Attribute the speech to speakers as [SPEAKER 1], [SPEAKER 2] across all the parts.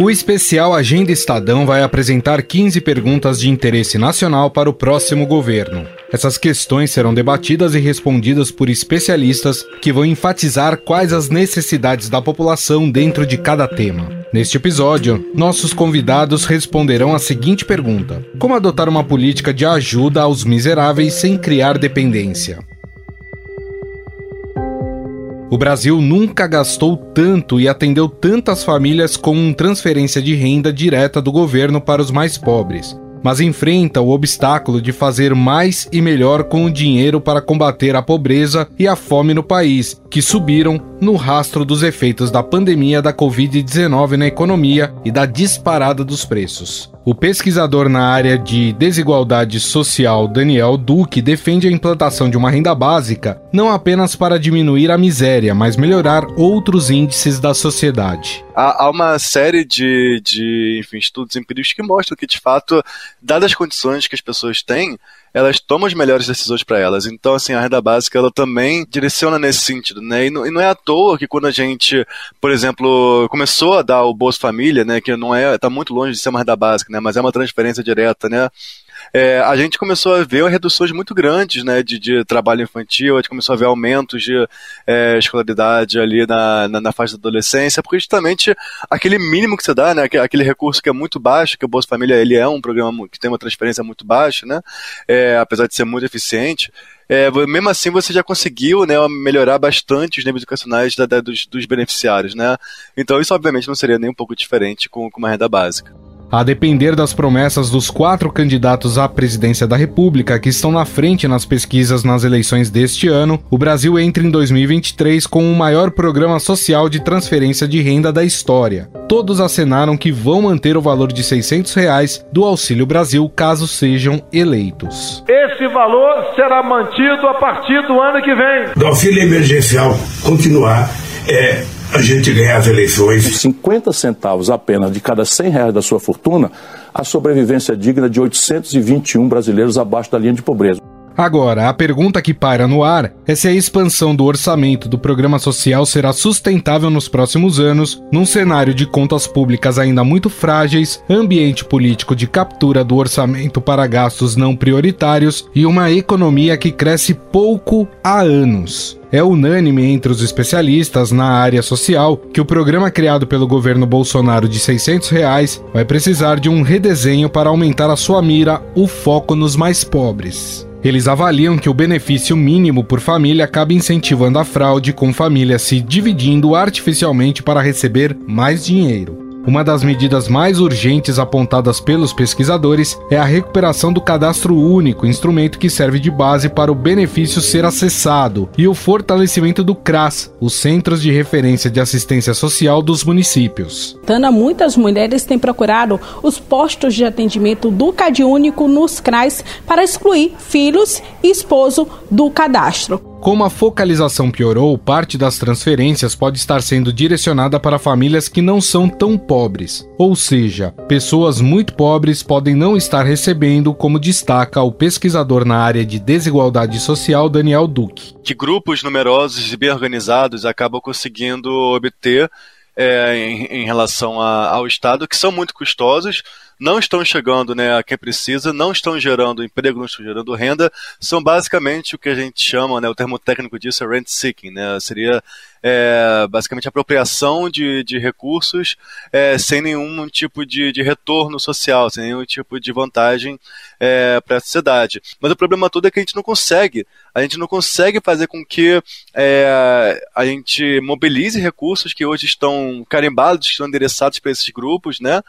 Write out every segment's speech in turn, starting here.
[SPEAKER 1] O especial Agenda Estadão vai apresentar 15 perguntas de interesse nacional para o próximo governo. Essas questões serão debatidas e respondidas por especialistas que vão enfatizar quais as necessidades da população dentro de cada tema. Neste episódio, nossos convidados responderão a seguinte pergunta: Como adotar uma política de ajuda aos miseráveis sem criar dependência? O Brasil nunca gastou tanto e atendeu tantas famílias com transferência de renda direta do governo para os mais pobres, mas enfrenta o obstáculo de fazer mais e melhor com o dinheiro para combater a pobreza e a fome no país, que subiram no rastro dos efeitos da pandemia da Covid-19 na economia e da disparada dos preços. O pesquisador na área de desigualdade social Daniel Duque defende a implantação de uma renda básica não apenas para diminuir a miséria, mas melhorar outros índices da sociedade.
[SPEAKER 2] Há, uma série de, de enfim, estudos empíricos que mostram que, de fato, dadas as condições que as pessoas têm, elas tomam as melhores decisões para elas. Então, assim, a renda básica ela também direciona nesse sentido, né? E não, e não, é à toa que quando a gente, por exemplo, começou a dar o Bolsa Família, né, que não é, tá muito longe de ser uma renda básica, né, mas é uma transferência direta, né? É, a gente começou a ver reduções muito grandes né, de, de trabalho infantil, a gente começou a ver aumentos de é, escolaridade ali na, na, na, fase da adolescência, porque justamente aquele mínimo que você dá, né, aquele recurso que é muito baixo, que o Bolsa Família ele é um programa que tem uma transferência muito baixa, né, é, apesar de ser muito eficiente, é, mesmo assim você já conseguiu né, melhorar bastante os níveis educacionais da, da, dos, dos, beneficiários. Né? Então isso obviamente não seria nem um pouco diferente com, com uma renda básica.
[SPEAKER 1] A depender das promessas dos quatro candidatos à presidência da República que estão na frente nas pesquisas nas eleições deste ano, o Brasil entra em 2023 com o maior programa social de transferência de renda da história. Todos acenaram que vão manter o valor de 600 reais do Auxílio Brasil caso sejam eleitos.
[SPEAKER 3] Esse valor será mantido a partir do ano que vem.
[SPEAKER 4] Do auxílio emergencial continuar é a gente ganhar as eleições.
[SPEAKER 5] 50 centavos apenas de cada 100 reais da sua fortuna, a sobrevivência digna de 821 brasileiros abaixo da linha de pobreza.
[SPEAKER 1] Agora, a pergunta que paira no ar é se a expansão do orçamento do programa social será sustentável nos próximos anos, num cenário de contas públicas ainda muito frágeis, ambiente político de captura do orçamento para gastos não prioritários e uma economia que cresce pouco há anos. É unânime entre os especialistas na área social que o programa criado pelo governo Bolsonaro de 600 reais vai precisar de um redesenho para aumentar a sua mira, o foco nos mais pobres. Eles avaliam que o benefício mínimo por família acaba incentivando a fraude, com famílias se dividindo artificialmente para receber mais dinheiro. Uma das medidas mais urgentes apontadas pelos pesquisadores é a recuperação do cadastro único, instrumento que serve de base para o benefício ser acessado, e o fortalecimento do CRAS, os Centros de Referência de Assistência Social dos municípios.
[SPEAKER 6] Tana, muitas mulheres têm procurado os postos de atendimento do CadÚnico nos CRAS para excluir filhos e esposo do cadastro.
[SPEAKER 1] Como a focalização piorou, parte das transferências pode estar sendo direcionada para famílias que não são tão pobres, ou seja, pessoas muito pobres podem não estar recebendo, como destaca o pesquisador na área de desigualdade social Daniel Duque.
[SPEAKER 2] Que grupos numerosos e bem organizados acabam conseguindo obter é, em, em, relação a, ao Estado, que são muito custosos, não estão chegando né, a quem precisa, não estão gerando emprego, não estão gerando renda, são basicamente o que a gente chama, né, o termo técnico disso é rent seeking, né, seria é, basicamente apropriação de, de recursos é, sem nenhum tipo de, de retorno social, sem nenhum tipo de vantagem é, para a sociedade. Mas o problema todo é que a gente não consegue, a gente não consegue fazer com que é, a gente mobilize recursos que hoje estão carimbados, estão endereçados para esses grupos, né?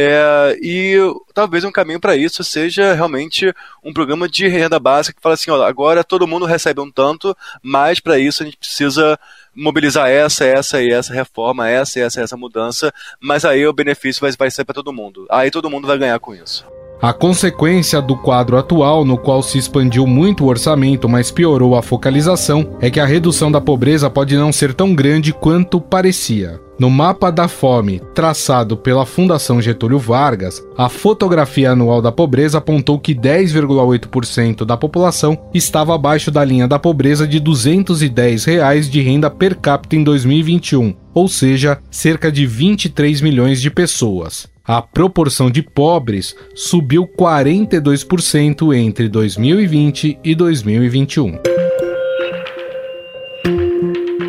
[SPEAKER 2] É, e talvez um caminho para isso seja realmente um programa de renda básica que fala assim: ó, agora todo mundo recebe um tanto, mas para isso a gente precisa mobilizar essa, essa e essa reforma, essa e essa essa mudança, mas aí o benefício vai, vai ser para todo mundo. Aí todo mundo vai ganhar com isso.
[SPEAKER 1] A consequência do quadro atual, no qual se expandiu muito o orçamento, mas piorou a focalização, é que a redução da pobreza pode não ser tão grande quanto parecia. No mapa da fome, traçado pela Fundação Getúlio Vargas, a fotografia anual da pobreza apontou que 10,8% da população estava abaixo da linha da pobreza de 210 reais de renda per capita em 2021, ou seja, cerca de 23 milhões de pessoas. A proporção de pobres subiu 42% entre 2020 e 2021.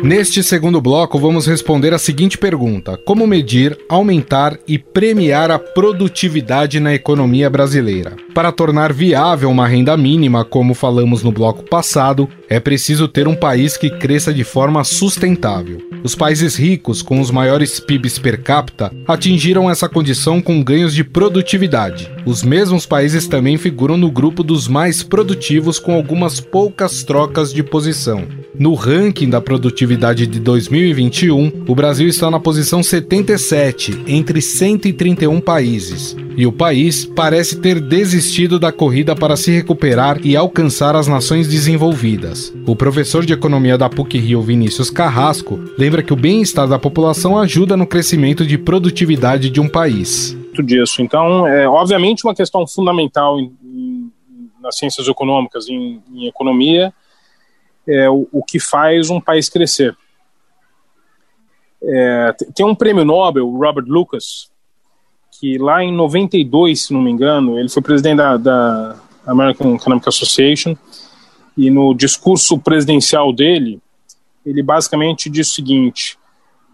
[SPEAKER 1] Neste segundo bloco, vamos responder a seguinte pergunta: Como medir, aumentar e premiar a produtividade na economia brasileira? Para tornar viável uma renda mínima, como falamos no bloco passado, é preciso ter um país que cresça de forma sustentável. Os países ricos, com os maiores PIBs per capita, atingiram essa condição com ganhos de produtividade. Os mesmos países também figuram no grupo dos mais produtivos, com algumas poucas trocas de posição. No ranking da produtividade de 2021, o Brasil está na posição 77 entre 131 países. E o país parece ter desistido da corrida para se recuperar e alcançar as nações desenvolvidas. O professor de economia da PUC Rio, Vinícius Carrasco, lembra que o bem-estar da população ajuda no crescimento de produtividade de um país.
[SPEAKER 7] Disso. Então, é obviamente uma questão fundamental em, em, nas ciências econômicas, em, em economia, é o, o, que faz um país crescer. É, tem um prêmio Nobel, Robert Lucas, que lá em 92, se não me engano, ele foi presidente da, da American Economic Association, e no discurso presidencial dele, ele basicamente diz o seguinte: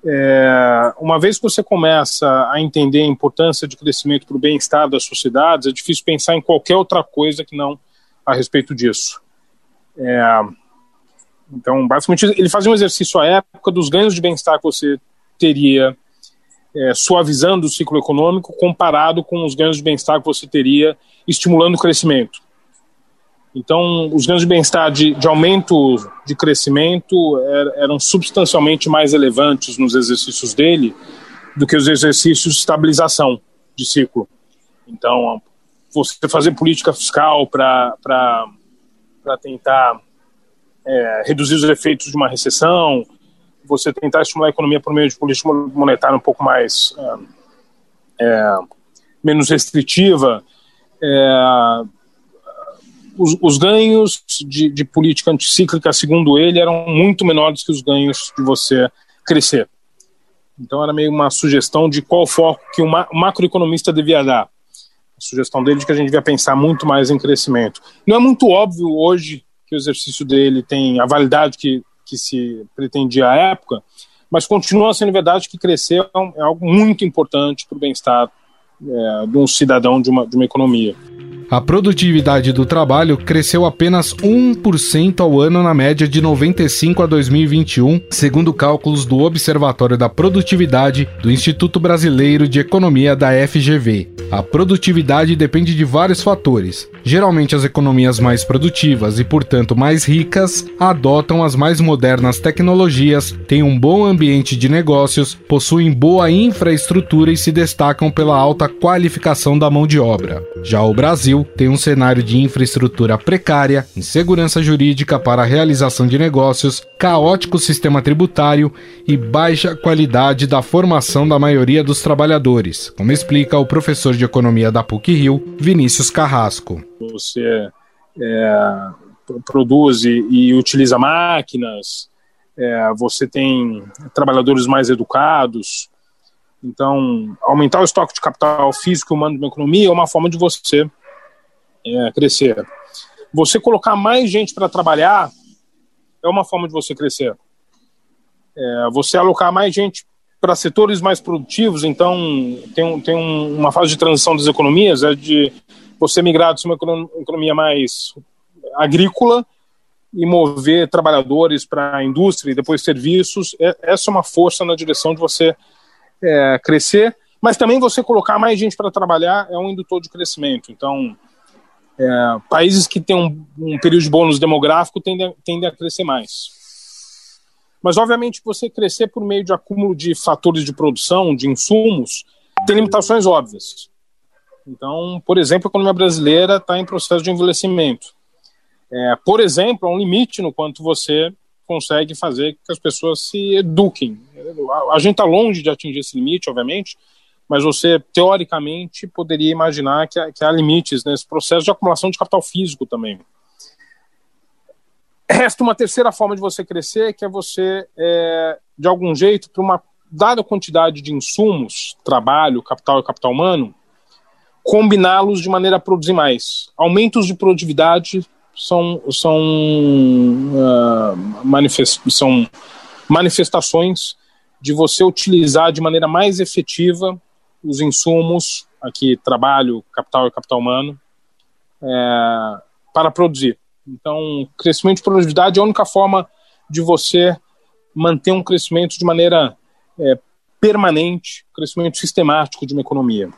[SPEAKER 7] é, uma vez que você começa a entender a importância de crescimento para o bem-estar das sociedades, é difícil pensar em qualquer outra coisa que não a respeito disso. É, então, basicamente, ele fazia um exercício à época dos ganhos de bem-estar que você teria é, suavizando o ciclo econômico comparado com os ganhos de bem-estar que você teria estimulando o crescimento. Então, os ganhos de bem-estar de, de, aumento de crescimento er, eram substancialmente mais relevantes nos exercícios dele do que os exercícios de estabilização de ciclo. Então, você fazer política fiscal para tentar é, reduzir os efeitos de uma recessão, você tentar estimular a economia por meio de política monetária um pouco mais é, é, menos restritiva, é, os, os, ganhos de, de, política anticíclica, segundo ele, eram muito menores que os ganhos de você crescer. Então era meio uma sugestão de qual foco que o, ma, o macroeconomista devia dar. A sugestão dele de que a gente devia pensar muito mais em crescimento. Não é muito óbvio hoje que o exercício dele tem a validade que que se pretendia à época, mas continua sendo verdade que crescer é, é algo muito importante para o bem-estar é, de um cidadão de uma, de uma economia.
[SPEAKER 1] A produtividade do trabalho cresceu apenas 1% ao ano na média de 95 a 2021, segundo cálculos do Observatório da Produtividade do Instituto Brasileiro de Economia da FGV. A produtividade depende de vários fatores. Geralmente, as economias mais produtivas e, portanto, mais ricas adotam as mais modernas tecnologias, têm um bom ambiente de negócios, possuem boa infraestrutura e se destacam pela alta qualificação da mão de obra. Já o Brasil tem um cenário de infraestrutura precária, insegurança jurídica para a realização de negócios, caótico sistema tributário e baixa qualidade da formação da maioria dos trabalhadores, como explica o professor de economia da PUC Rio, Vinícius Carrasco.
[SPEAKER 7] Você é, produz e, utiliza máquinas, é, você tem trabalhadores mais educados, então, aumentar o estoque de capital físico humano uma economia é uma forma de você é, crescer. Você colocar mais gente para trabalhar é uma forma de você crescer. É, você alocar mais gente para setores mais produtivos, então tem, tem um, uma fase de transição das economias, é de você migrar de uma economia mais agrícola e mover trabalhadores para a indústria e depois serviços. É, essa é uma força na direção de você é, crescer, mas também você colocar mais gente para trabalhar é um indutor de crescimento. Então, é, países que têm um, um, período de bônus demográfico tendem, tendem a crescer mais. Mas, obviamente, você crescer por meio de acúmulo de fatores de produção, de insumos, tem limitações óbvias. Então, por exemplo, a economia brasileira está em processo de envelhecimento. É, por exemplo, há um limite no quanto você consegue fazer que as pessoas se eduquem. A gente está longe de atingir esse limite, obviamente, mas você, teoricamente, poderia imaginar que, que há limites nesse processo de acumulação de capital físico também. Resta uma terceira forma de você crescer, que é você, é, de algum jeito, para uma dada quantidade de insumos, trabalho, capital e capital humano, combiná-los de maneira a produzir mais. Aumentos de produtividade são, são, uh, manifest, são manifestações de você utilizar de maneira mais efetiva os insumos, aqui trabalho, capital e capital humano, é, para produzir. Então, crescimento de produtividade é a única forma de você manter um crescimento de maneira é, permanente, crescimento sistemático de uma economia.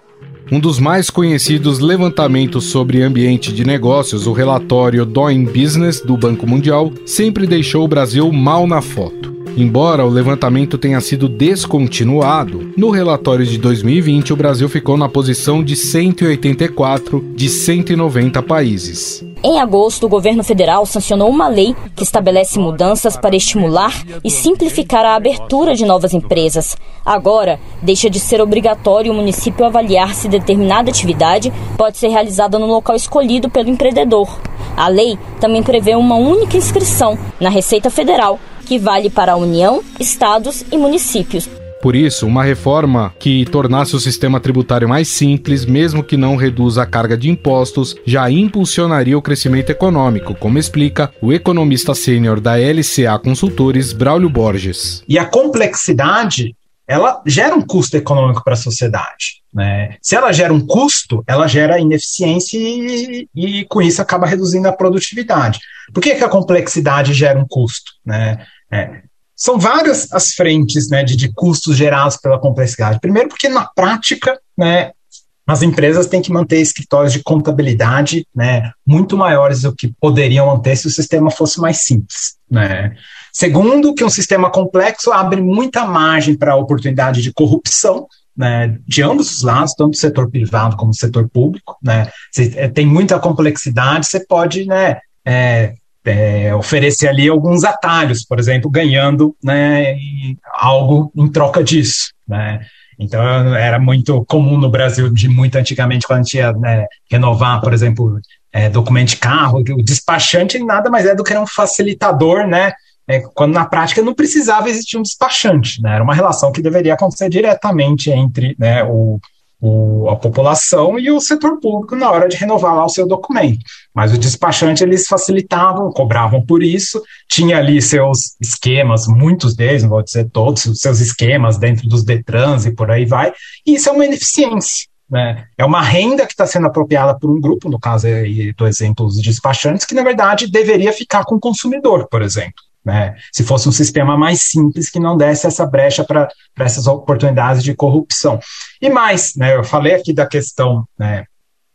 [SPEAKER 1] Um dos mais conhecidos levantamentos sobre ambiente de negócios, o relatório Doing Business do Banco Mundial, sempre deixou o Brasil mal na foto. Embora o levantamento tenha sido descontinuado, no relatório de 2020 o Brasil ficou na posição de 184 de 190 países.
[SPEAKER 8] Em agosto, o governo federal sancionou uma lei que estabelece mudanças para estimular e simplificar a abertura de novas empresas. Agora, deixa de ser obrigatório o município avaliar se determinada atividade pode ser realizada no local escolhido pelo empreendedor. A lei também prevê uma única inscrição na Receita Federal, que vale para a União, estados e municípios.
[SPEAKER 1] Por isso, uma reforma que tornasse o sistema tributário mais simples, mesmo que não reduza a carga de impostos, já impulsionaria o crescimento econômico, como explica o economista sênior da LCA Consultores, Braulio Borges.
[SPEAKER 9] E a complexidade ela gera um custo econômico para a sociedade. Né? Se ela gera um custo, ela gera ineficiência e, e, com isso acaba reduzindo a produtividade. Por que, que a complexidade gera um custo? Né? É, são várias as frentes né, de, de custos gerados pela complexidade. Primeiro, porque na prática, né, as empresas têm que manter escritórios de contabilidade né, muito maiores do que poderiam manter se o sistema fosse mais simples. Né. Segundo, que um sistema complexo abre muita margem para a oportunidade de corrupção, né, de ambos os lados, tanto do setor privado como do setor público. Né. É, tem muita complexidade, você pode né, é, é, oferecer ali alguns atalhos, por exemplo, ganhando né, algo em troca disso. Né? Então, era muito comum no Brasil, de muito antigamente, quando a gente ia né, renovar, por exemplo, é, documento de carro, o despachante nada mais é do que um facilitador, né? É, quando na prática não precisava existir um despachante, né? Era uma relação que deveria acontecer diretamente entre né, o, o, a população e o setor público na hora de renovar lá o seu documento. Mas o despachante eles facilitavam, cobravam por isso, tinha ali seus esquemas, muitos deles, não vou dizer todos, os seus esquemas dentro dos Detrans e por aí vai, e isso é uma ineficiência. Né? É uma renda que está sendo apropriada por um grupo, no caso aí do exemplo dos despachantes, que na verdade deveria ficar com o consumidor, por exemplo. Né? Se fosse um sistema mais simples que não desse essa brecha para essas oportunidades de corrupção. E mais, né, eu falei aqui da questão né,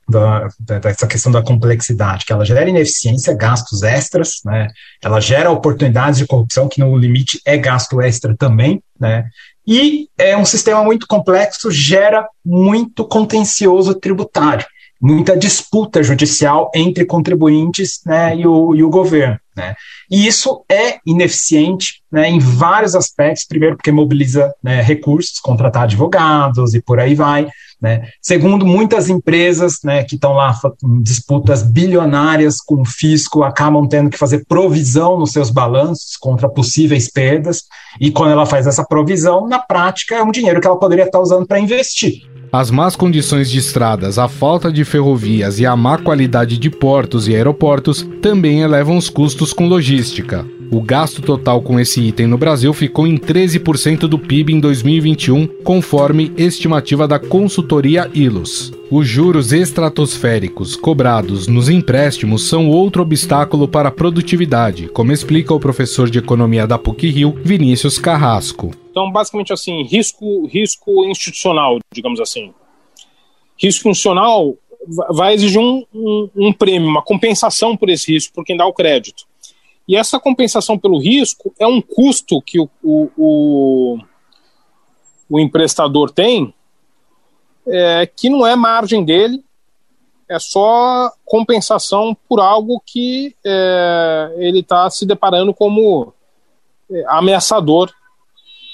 [SPEAKER 9] da, dessa questão da complexidade, que ela gera ineficiência, gastos extras, né? Ela gera oportunidades de corrupção, que no limite é gasto extra também, né? E é um sistema muito complexo, gera muito contencioso tributário muita disputa judicial entre contribuintes né, e, o, e o governo. Né? E isso é ineficiente né, em vários aspectos. Primeiro, porque mobiliza né, recursos, contratar advogados e por aí vai. Né? Segundo, muitas empresas né, que estão lá em disputas bilionárias com o fisco acabam tendo que fazer provisão nos seus balanços contra possíveis perdas. E quando ela faz essa provisão, na prática, é um dinheiro que ela poderia estar usando para investir.
[SPEAKER 1] As más condições de estradas, a falta de ferrovias e a má qualidade de portos e aeroportos também elevam os custos com logística. O gasto total com esse item no Brasil ficou em 13% do PIB em 2021, conforme estimativa da consultoria Ilus. Os juros estratosféricos cobrados nos empréstimos são outro obstáculo para a produtividade, como explica o professor de economia da PUC-Rio, Vinícius Carrasco.
[SPEAKER 7] Então, basicamente assim, risco, risco institucional, digamos assim. Risco institucional vai exigir um, um, um prêmio, uma compensação por esse risco, por quem dá o crédito. E essa compensação pelo risco é um custo que o, o, o, o emprestador tem, é, que não é margem dele, é só compensação por algo que é, ele está se deparando como é, ameaçador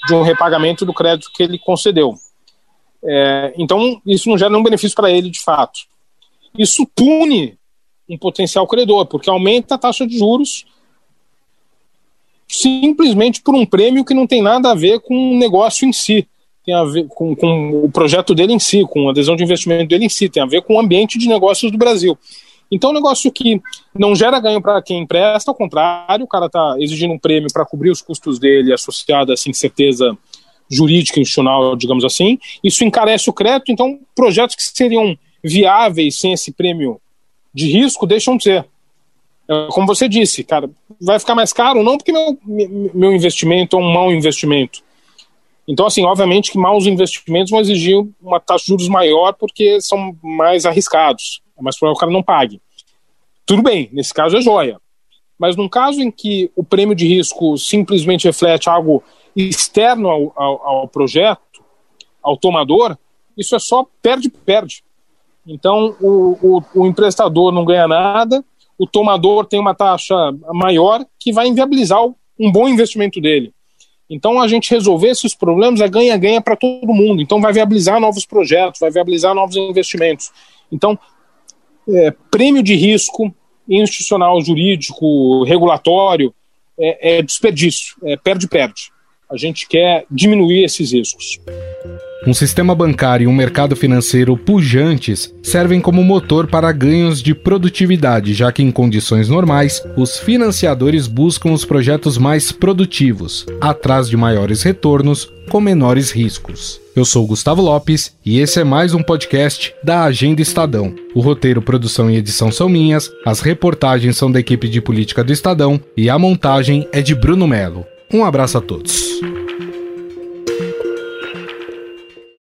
[SPEAKER 7] de um repagamento do crédito que ele concedeu. É, então, isso não gera nenhum benefício para ele de fato. Isso pune um potencial credor, porque aumenta a taxa de juros simplesmente por um prêmio que não tem nada a ver com o negócio em si, tem a ver com, com o projeto dele em si, com a adesão de investimento dele em si, tem a ver com o ambiente de negócios do Brasil. Então, um negócio que não gera ganho para quem empresta, ao contrário, o cara está exigindo um prêmio para cobrir os custos dele associado a essa incerteza jurídica institucional, digamos assim. Isso encarece o crédito, então projetos que seriam viáveis sem esse prêmio de risco deixam de ser. É, como você disse, cara, vai ficar mais caro não porque meu, meu investimento é um mau investimento. Então, assim, obviamente que maus investimentos vão exigir uma taxa de juros maior porque são mais arriscados. É mais provável que o cara não pague. Tudo bem, nesse caso é joia. Mas num caso em que o prêmio de risco simplesmente reflete algo externo ao, ao, ao projeto, ao tomador, isso é só perde-perde. Então, o, o, o, emprestador não ganha nada, o tomador tem uma taxa maior que vai inviabilizar um bom investimento dele. Então, a gente resolver esses problemas é ganha-ganha para todo mundo. Então, vai viabilizar novos projetos, vai viabilizar novos investimentos. Então, é, prêmio de risco institucional, jurídico, regulatório, é, é desperdício, é perde-perde. A gente quer diminuir esses riscos.
[SPEAKER 1] Um sistema bancário e um mercado financeiro pujantes servem como motor para ganhos de produtividade, já que em condições normais, os financiadores buscam os projetos mais produtivos, atrás de maiores retornos com menores riscos. Eu sou Gustavo Lopes e esse é mais um podcast da Agenda Estadão. O roteiro, produção e edição são minhas, as reportagens são da equipe de política do Estadão e a montagem é de Bruno Melo. Um abraço a todos.